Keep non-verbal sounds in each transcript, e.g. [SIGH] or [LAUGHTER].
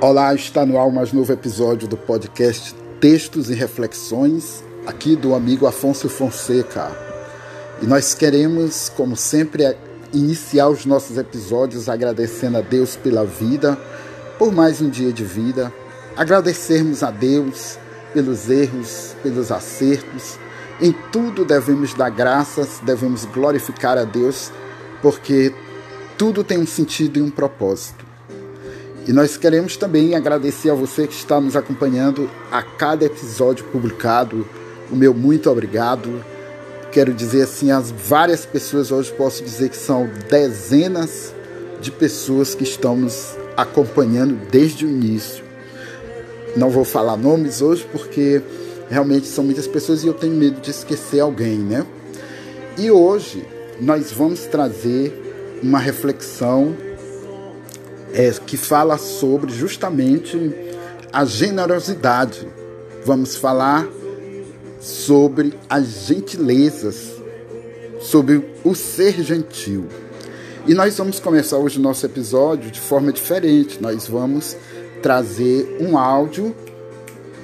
Olá, está no ar mais novo episódio do podcast Textos e Reflexões, aqui do amigo Afonso Fonseca. E nós queremos, como sempre, iniciar os nossos episódios agradecendo a Deus pela vida, por mais um dia de vida, agradecermos a Deus pelos erros, pelos acertos. Em tudo devemos dar graças, devemos glorificar a Deus, porque tudo tem um sentido e um propósito. E nós queremos também agradecer a você que está nos acompanhando a cada episódio publicado. O meu muito obrigado. Quero dizer assim, as várias pessoas, hoje posso dizer que são dezenas de pessoas que estão nos acompanhando desde o início. Não vou falar nomes hoje porque realmente são muitas pessoas e eu tenho medo de esquecer alguém, né? E hoje nós vamos trazer uma reflexão é, que fala sobre justamente a generosidade. Vamos falar sobre as gentilezas, sobre o ser gentil. E nós vamos começar hoje o nosso episódio de forma diferente. Nós vamos trazer um áudio,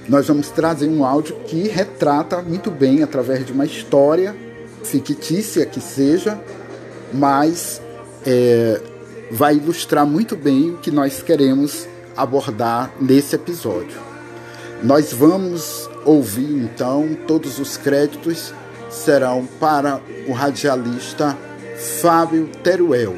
nós vamos trazer um áudio que retrata muito bem através de uma história fictícia que seja, mas é, vai ilustrar muito bem o que nós queremos abordar nesse episódio. Nós vamos ouvir então todos os créditos serão para o radialista Fábio Teruel.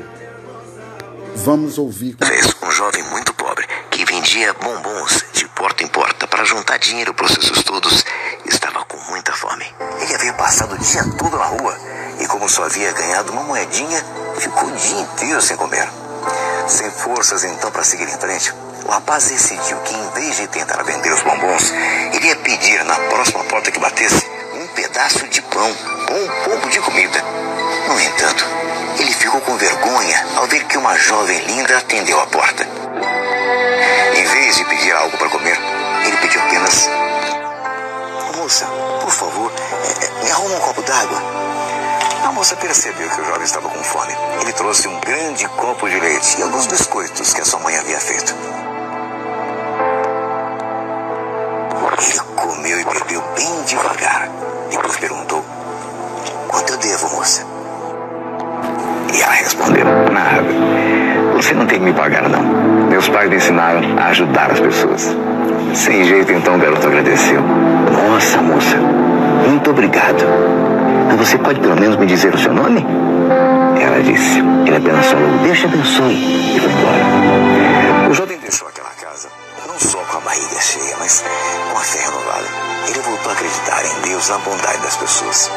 Vamos ouvir. Um jovem muito pobre que vendia bombons de porta em porta para juntar dinheiro para os seus estudos estava com muita fome. Ele havia passado o dia todo na rua e, como só havia ganhado uma moedinha, ficou o dia inteiro sem comer. Sem forças então para seguir em frente, o rapaz decidiu que em vez de tentar vender os bombons, iria pedir na próxima porta que batesse um pedaço de pão ou um pouco de comida. No entanto, ele ficou com vergonha ao ver que uma jovem linda atendeu a porta. Em vez de pedir algo para comer, ele pediu apenas: Moça, por favor, eh, me arruma um copo d'água. Moça percebeu que o jovem estava com fome. Ele trouxe um grande copo de leite e alguns biscoitos que a sua mãe havia feito. Ele comeu e bebeu bem devagar. Depois perguntou: Quanto eu devo, moça? E ela respondeu: Nada. Você não tem que me pagar, não. Meus pais me ensinaram a ajudar as pessoas. Sem jeito, então o garoto agradeceu. Nossa, moça, muito obrigado. Você pode pelo menos me dizer o seu nome? Ela disse. Ele apenas falou, Deus te abençoe. E foi embora. O jovem deixou aquela casa, não só com a barriga cheia, mas com a fé renovada. Ele voltou a acreditar em Deus, na bondade das pessoas.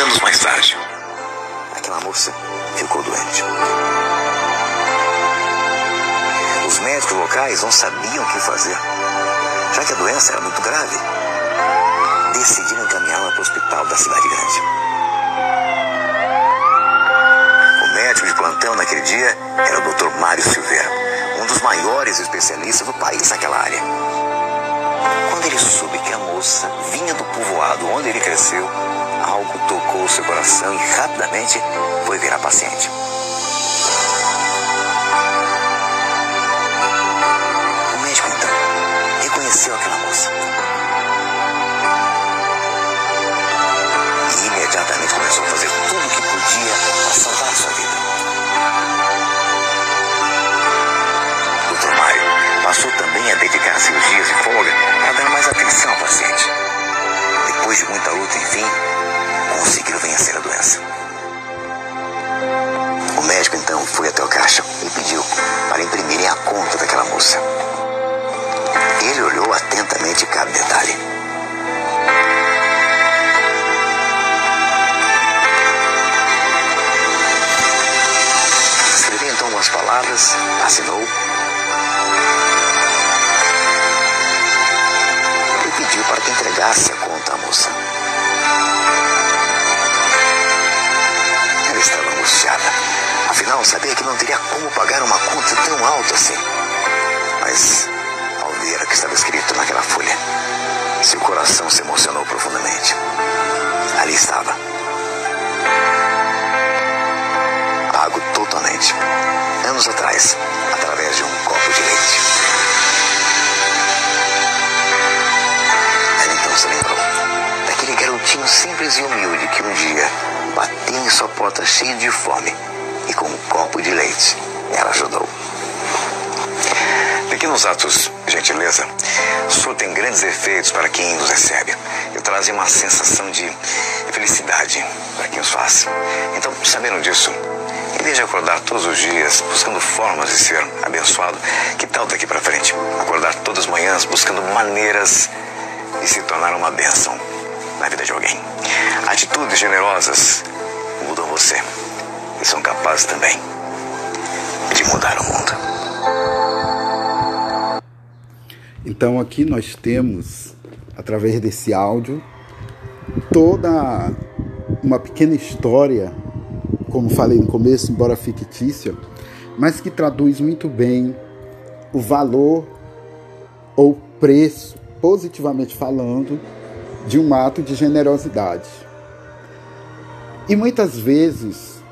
Anos mais tarde, aquela moça ficou doente. Os médicos locais não sabiam o que fazer, já que a doença era muito grave. Decidiram encaminhá-la para o hospital da cidade grande. O médico de plantão naquele dia era o Dr. Mário Silveira, um dos maiores especialistas do país naquela área. Quando ele soube que a moça vinha do povoado onde ele cresceu, algo tocou seu coração e rapidamente foi ver a paciente. Moça. E imediatamente começou a fazer tudo o que podia para salvar sua vida. Dr. Mário passou também a dedicar seus dias de folga para dar mais atenção ao paciente. Depois de muita luta, enfim, conseguiram vencer a doença. O médico então foi até o caixa e pediu para imprimirem a conta daquela moça. Ele olhou atentamente cada detalhe. Escreveu então algumas palavras, assinou e pediu para que entregasse a conta à moça. Ela estava angustiada. Afinal, sabia que não teria como pagar uma conta tão alta assim. Mas, simples e humilde que um dia bateu em sua porta cheio de fome e com um copo de leite ela ajudou. Pequenos atos de gentileza surtem grandes efeitos para quem os recebe e trazem uma sensação de felicidade para quem os faz. Então, sabendo disso, em vez de acordar todos os dias buscando formas de ser abençoado, que tal daqui para frente? Acordar todas as manhãs buscando maneiras de se tornar uma bênção na vida de alguém. Atitudes generosas mudam você e são capazes também de mudar o mundo. Então aqui nós temos, através desse áudio, toda uma pequena história, como falei no começo, embora fictícia, mas que traduz muito bem o valor ou preço, positivamente falando, de um ato de generosidade. E muitas vezes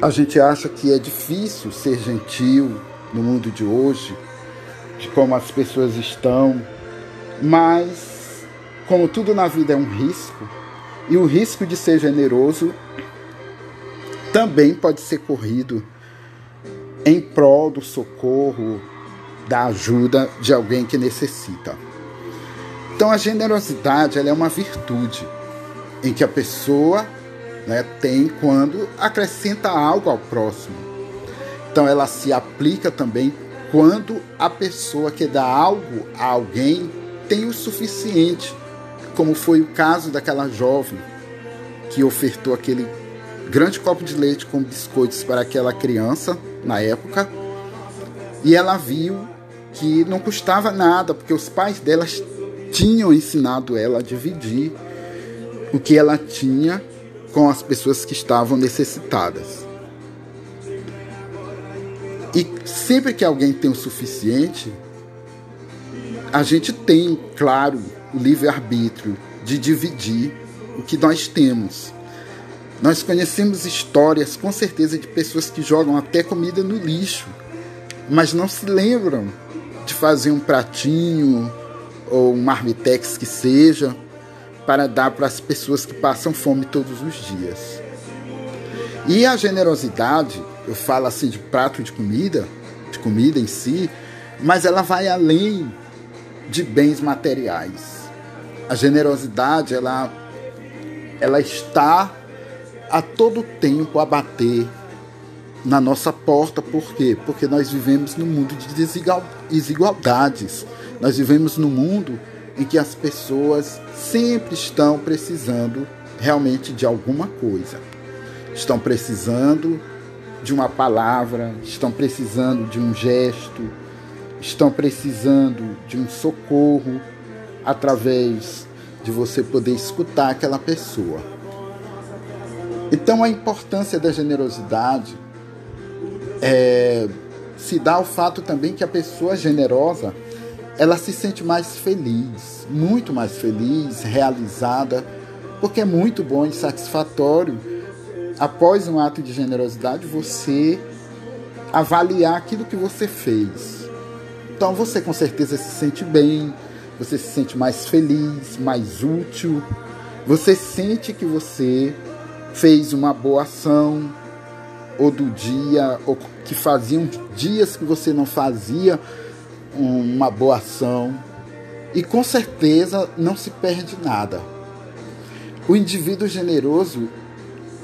a gente acha que é difícil ser gentil no mundo de hoje, de como as pessoas estão, mas como tudo na vida é um risco, e o risco de ser generoso também pode ser corrido em prol do socorro, da ajuda de alguém que necessita. Então a generosidade é uma virtude em que a pessoa né, tem quando acrescenta algo ao próximo. Então ela se aplica também quando a pessoa que dá algo a alguém tem o suficiente, como foi o caso daquela jovem que ofertou aquele grande copo de leite com biscoitos para aquela criança na época, e ela viu que não custava nada, porque os pais delas tinham ensinado ela a dividir o que ela tinha com as pessoas que estavam necessitadas. E sempre que alguém tem o suficiente, a gente tem, claro, o livre-arbítrio de dividir o que nós temos. Nós conhecemos histórias, com certeza, de pessoas que jogam até comida no lixo, mas não se lembram de fazer um pratinho ou um marmitex que seja para dar para as pessoas que passam fome todos os dias. E a generosidade, eu falo assim de prato de comida, de comida em si, mas ela vai além de bens materiais. A generosidade, ela, ela está a todo tempo a bater na nossa porta, por quê? Porque nós vivemos num mundo de desigualdades. Nós vivemos num mundo em que as pessoas sempre estão precisando realmente de alguma coisa. Estão precisando de uma palavra, estão precisando de um gesto, estão precisando de um socorro através de você poder escutar aquela pessoa. Então a importância da generosidade é, se dá ao fato também que a pessoa generosa ela se sente mais feliz, muito mais feliz, realizada, porque é muito bom e satisfatório, após um ato de generosidade, você avaliar aquilo que você fez. Então você com certeza se sente bem, você se sente mais feliz, mais útil, você sente que você fez uma boa ação, ou do dia, ou que faziam dias que você não fazia, uma boa ação e com certeza não se perde nada. O indivíduo generoso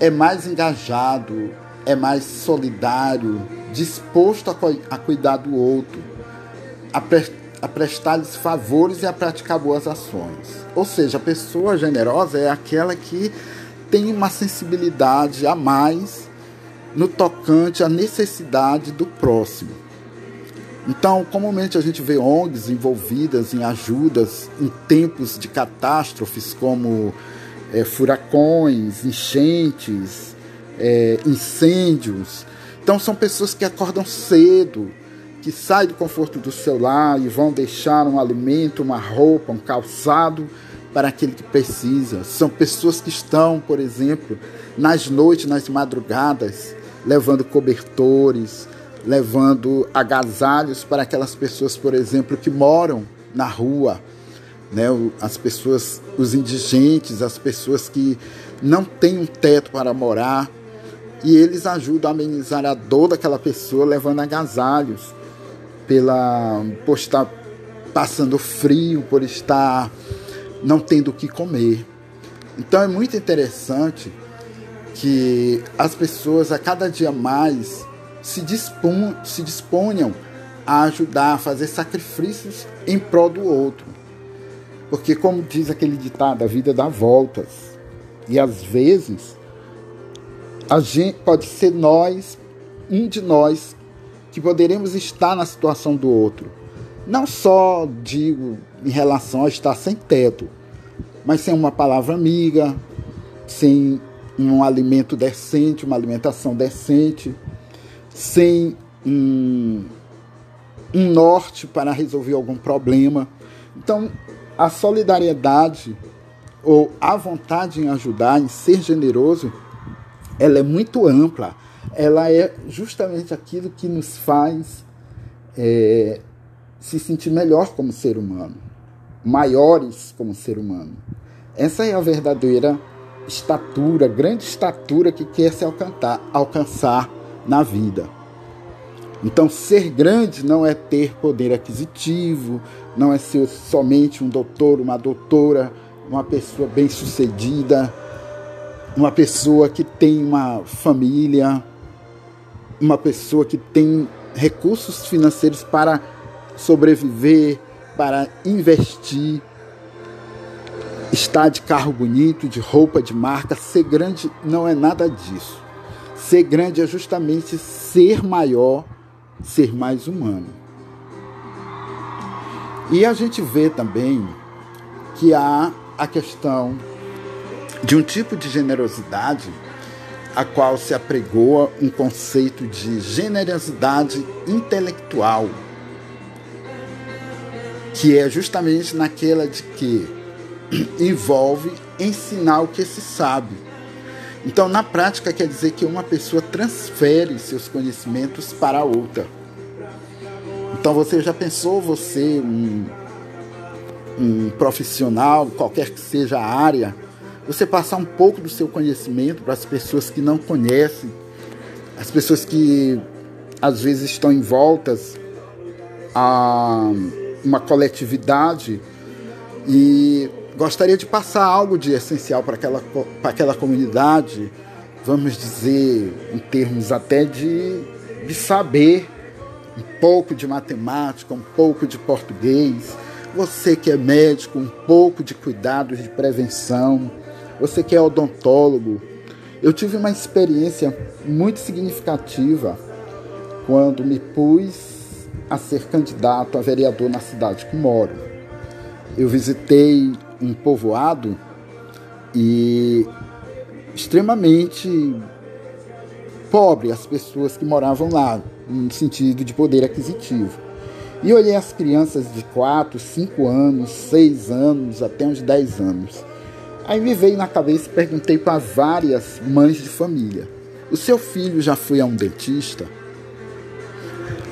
é mais engajado, é mais solidário, disposto a, a cuidar do outro, a, pre a prestar-lhes favores e a praticar boas ações. Ou seja, a pessoa generosa é aquela que tem uma sensibilidade a mais no tocante à necessidade do próximo. Então, comumente a gente vê ONGs envolvidas em ajudas em tempos de catástrofes como é, furacões, enchentes, é, incêndios. Então, são pessoas que acordam cedo, que saem do conforto do seu lar e vão deixar um alimento, uma roupa, um calçado para aquele que precisa. São pessoas que estão, por exemplo, nas noites, nas madrugadas, levando cobertores, levando agasalhos para aquelas pessoas, por exemplo, que moram na rua, né? as pessoas, os indigentes, as pessoas que não têm um teto para morar, e eles ajudam a amenizar a dor daquela pessoa levando agasalhos pela por estar passando frio, por estar não tendo o que comer. Então é muito interessante que as pessoas a cada dia mais se, dispon, se disponham a ajudar, a fazer sacrifícios em prol do outro. Porque, como diz aquele ditado, a vida dá voltas. E às vezes, a gente pode ser nós, um de nós, que poderemos estar na situação do outro. Não só digo em relação a estar sem teto, mas sem uma palavra amiga, sem um alimento decente, uma alimentação decente, sem um, um norte para resolver algum problema. Então, a solidariedade ou a vontade em ajudar, em ser generoso, ela é muito ampla. Ela é justamente aquilo que nos faz é, se sentir melhor como ser humano, maiores como ser humano. Essa é a verdadeira estatura, grande estatura que quer se alcançar, alcançar na vida. Então, ser grande não é ter poder aquisitivo, não é ser somente um doutor, uma doutora, uma pessoa bem-sucedida, uma pessoa que tem uma família, uma pessoa que tem recursos financeiros para sobreviver, para investir estar de carro bonito, de roupa de marca. Ser grande não é nada disso. Ser grande é justamente ser maior, ser mais humano. E a gente vê também que há a questão de um tipo de generosidade a qual se apregoa um conceito de generosidade intelectual, que é justamente naquela de que [CLEARS THROAT] envolve ensinar o que se sabe. Então, na prática, quer dizer que uma pessoa transfere seus conhecimentos para outra. Então, você já pensou, você, um, um profissional, qualquer que seja a área, você passar um pouco do seu conhecimento para as pessoas que não conhecem, as pessoas que às vezes estão envoltas a uma coletividade e gostaria de passar algo de essencial para aquela, para aquela comunidade, vamos dizer, em termos até de, de saber um pouco de matemática, um pouco de português, você que é médico, um pouco de cuidados de prevenção, você que é odontólogo. Eu tive uma experiência muito significativa quando me pus a ser candidato a vereador na cidade que moro. Eu visitei um povoado e extremamente pobre as pessoas que moravam lá, no sentido de poder aquisitivo. E olhei as crianças de 4, 5 anos, 6 anos, até uns 10 anos. Aí me veio na cabeça e perguntei para várias mães de família: O seu filho já foi a um dentista?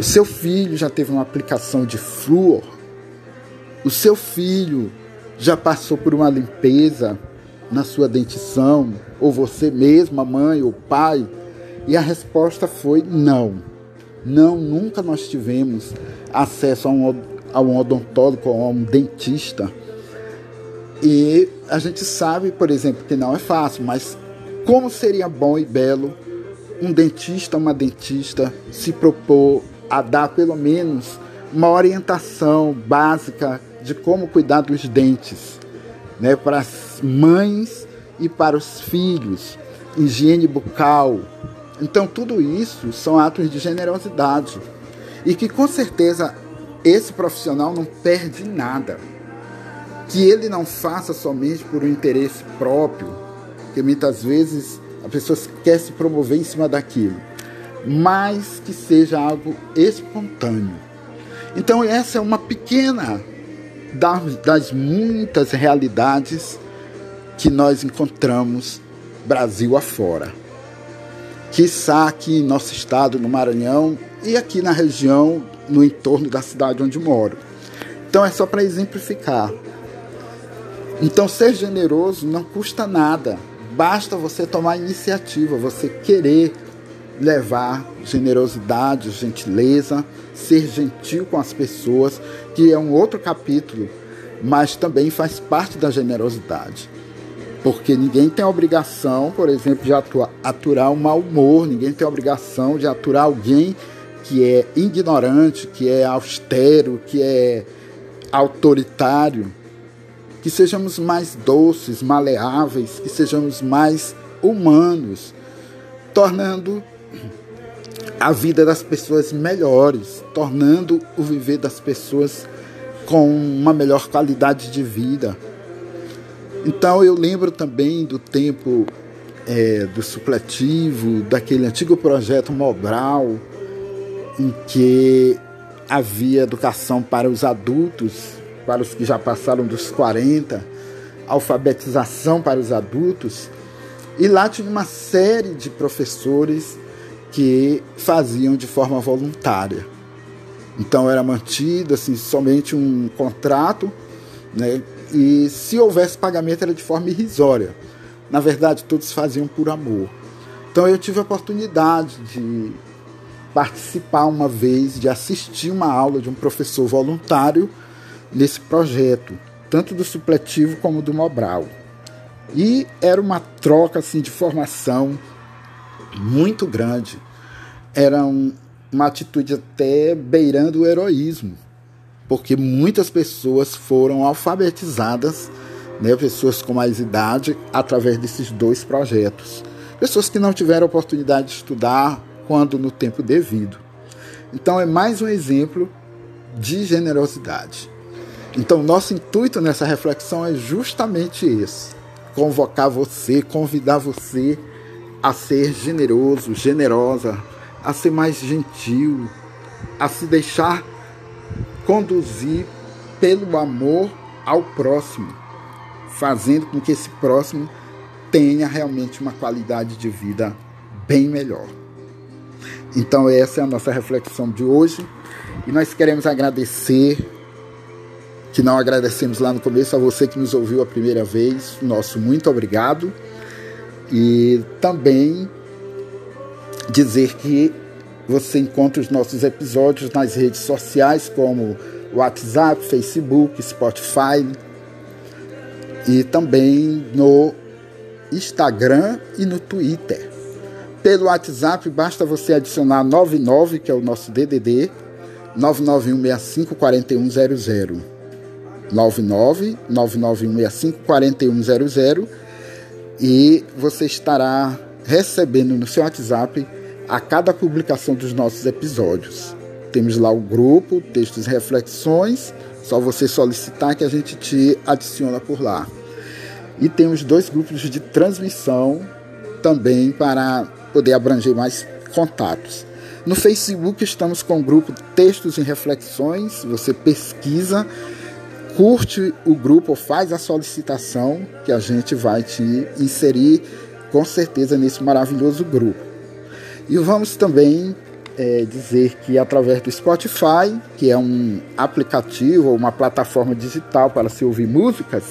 O seu filho já teve uma aplicação de flúor? O seu filho já passou por uma limpeza na sua dentição, ou você mesma, mãe ou pai? E a resposta foi não. Não, nunca nós tivemos acesso a um, a um odontólogo a um dentista. E a gente sabe, por exemplo, que não é fácil, mas como seria bom e belo um dentista, uma dentista se propor a dar pelo menos uma orientação básica de como cuidar dos dentes, né, para as mães e para os filhos, higiene bucal. Então, tudo isso são atos de generosidade e que com certeza esse profissional não perde nada. Que ele não faça somente por um interesse próprio, que muitas vezes a pessoa quer se promover em cima daquilo, mas que seja algo espontâneo. Então, essa é uma pequena das muitas realidades que nós encontramos Brasil afora. Quiçá aqui em nosso estado, no Maranhão, e aqui na região, no entorno da cidade onde moro. Então é só para exemplificar. Então, ser generoso não custa nada. Basta você tomar iniciativa, você querer levar generosidade, gentileza, ser gentil com as pessoas, que é um outro capítulo, mas também faz parte da generosidade. Porque ninguém tem obrigação, por exemplo, de aturar o mau humor, ninguém tem obrigação de aturar alguém que é ignorante, que é austero, que é autoritário. Que sejamos mais doces, maleáveis, que sejamos mais humanos, tornando a vida das pessoas melhores, tornando o viver das pessoas com uma melhor qualidade de vida. Então eu lembro também do tempo é, do supletivo, daquele antigo projeto Mobral, em que havia educação para os adultos, para os que já passaram dos 40, alfabetização para os adultos, e lá tinha uma série de professores que faziam de forma voluntária. Então era mantido assim somente um contrato, né? E se houvesse pagamento era de forma irrisória. Na verdade, todos faziam por amor. Então eu tive a oportunidade de participar uma vez, de assistir uma aula de um professor voluntário nesse projeto, tanto do supletivo como do Mobral. E era uma troca assim de formação muito grande. Era um, uma atitude até beirando o heroísmo, porque muitas pessoas foram alfabetizadas, né, pessoas com mais idade, através desses dois projetos. Pessoas que não tiveram oportunidade de estudar quando no tempo devido. Então é mais um exemplo de generosidade. Então, nosso intuito nessa reflexão é justamente esse: convocar você, convidar você a ser generoso, generosa, a ser mais gentil, a se deixar conduzir pelo amor ao próximo, fazendo com que esse próximo tenha realmente uma qualidade de vida bem melhor. Então, essa é a nossa reflexão de hoje e nós queremos agradecer, que não agradecemos lá no começo, a você que nos ouviu a primeira vez, nosso muito obrigado. E também dizer que você encontra os nossos episódios nas redes sociais como WhatsApp, Facebook, Spotify e também no Instagram e no Twitter. Pelo WhatsApp basta você adicionar 99, que é o nosso DDD, 991654100. 99 991654100 e você estará recebendo no seu WhatsApp a cada publicação dos nossos episódios. Temos lá o grupo, textos e reflexões, só você solicitar que a gente te adiciona por lá. E temos dois grupos de transmissão também para poder abranger mais contatos. No Facebook estamos com o grupo Textos e Reflexões, você pesquisa curte o grupo, faz a solicitação que a gente vai te inserir com certeza nesse maravilhoso grupo. E vamos também é, dizer que através do Spotify, que é um aplicativo, uma plataforma digital para se ouvir músicas,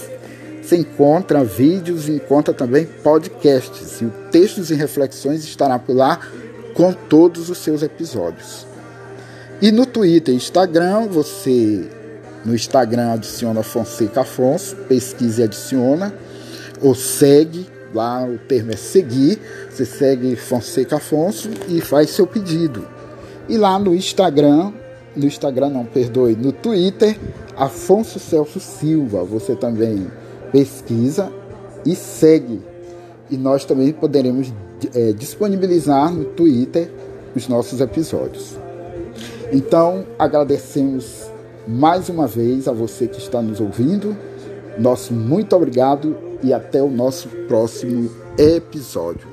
se encontra vídeos e encontra também podcasts. E o Textos e Reflexões estará por lá com todos os seus episódios. E no Twitter e Instagram você no Instagram adiciona Fonseca Afonso, pesquisa e adiciona, ou segue, lá o termo é seguir, você segue Fonseca Afonso e faz seu pedido. E lá no Instagram, no Instagram não, perdoe, no Twitter, Afonso Celso Silva, você também pesquisa e segue. E nós também poderemos é, disponibilizar no Twitter os nossos episódios. Então, agradecemos mais uma vez a você que está nos ouvindo. Nosso muito obrigado e até o nosso próximo episódio.